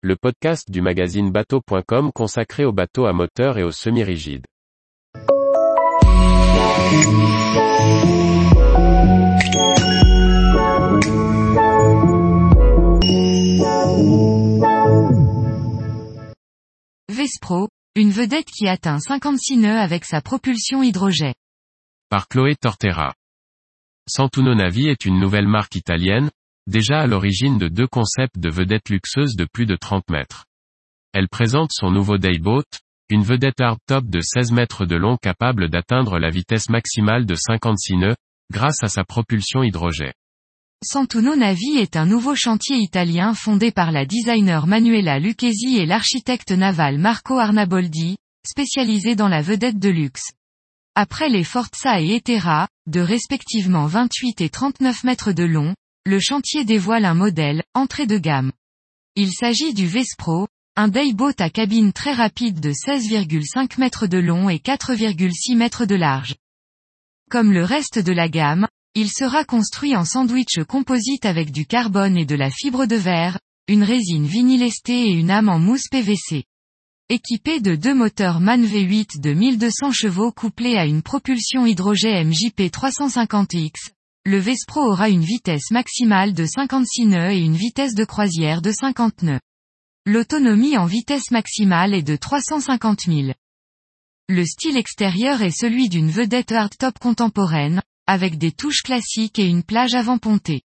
le podcast du magazine bateau.com consacré aux bateaux à moteur et aux semi-rigides. Vespro, une vedette qui atteint 56 nœuds avec sa propulsion hydrogène. Par Chloé Tortera. Santuno Navi est une nouvelle marque italienne, déjà à l'origine de deux concepts de vedettes luxueuses de plus de 30 mètres. Elle présente son nouveau Dayboat, une vedette hardtop de 16 mètres de long capable d'atteindre la vitesse maximale de 56 nœuds, grâce à sa propulsion hydrogène. Santuno Navi est un nouveau chantier italien fondé par la designer Manuela Lucchesi et l'architecte naval Marco Arnaboldi, spécialisé dans la vedette de luxe. Après les Forza et Etera, de respectivement 28 et 39 mètres de long, le chantier dévoile un modèle, entrée de gamme. Il s'agit du Vespro, un dayboat à cabine très rapide de 16,5 mètres de long et 4,6 mètres de large. Comme le reste de la gamme, il sera construit en sandwich composite avec du carbone et de la fibre de verre, une résine vinylestée et une âme en mousse PVC. Équipé de deux moteurs MAN V8 de 1200 chevaux couplés à une propulsion hydrogène MJP 350X, le Vespro aura une vitesse maximale de 56 nœuds et une vitesse de croisière de 50 nœuds. L'autonomie en vitesse maximale est de 350 000. Le style extérieur est celui d'une vedette hardtop contemporaine, avec des touches classiques et une plage avant pontée.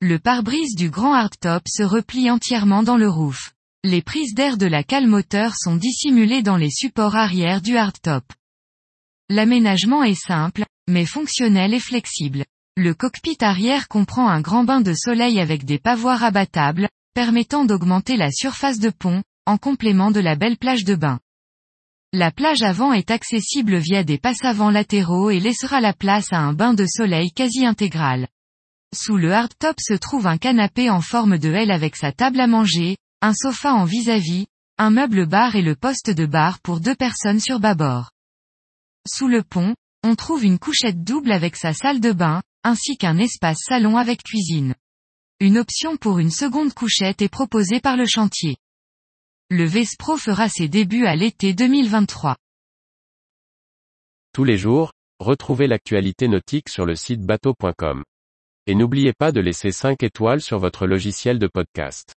Le pare-brise du grand hardtop se replie entièrement dans le roof. Les prises d'air de la cale moteur sont dissimulées dans les supports arrière du hardtop. L'aménagement est simple, mais fonctionnel et flexible. Le cockpit arrière comprend un grand bain de soleil avec des pavoirs abattables, permettant d'augmenter la surface de pont, en complément de la belle plage de bain. La plage avant est accessible via des passavants latéraux et laissera la place à un bain de soleil quasi intégral. Sous le hardtop se trouve un canapé en forme de L avec sa table à manger, un sofa en vis-à-vis, un meuble bar et le poste de bar pour deux personnes sur bâbord. Sous le pont, on trouve une couchette double avec sa salle de bain, ainsi qu'un espace salon avec cuisine. Une option pour une seconde couchette est proposée par le chantier. Le Vespro fera ses débuts à l'été 2023. Tous les jours, retrouvez l'actualité nautique sur le site bateau.com. Et n'oubliez pas de laisser 5 étoiles sur votre logiciel de podcast.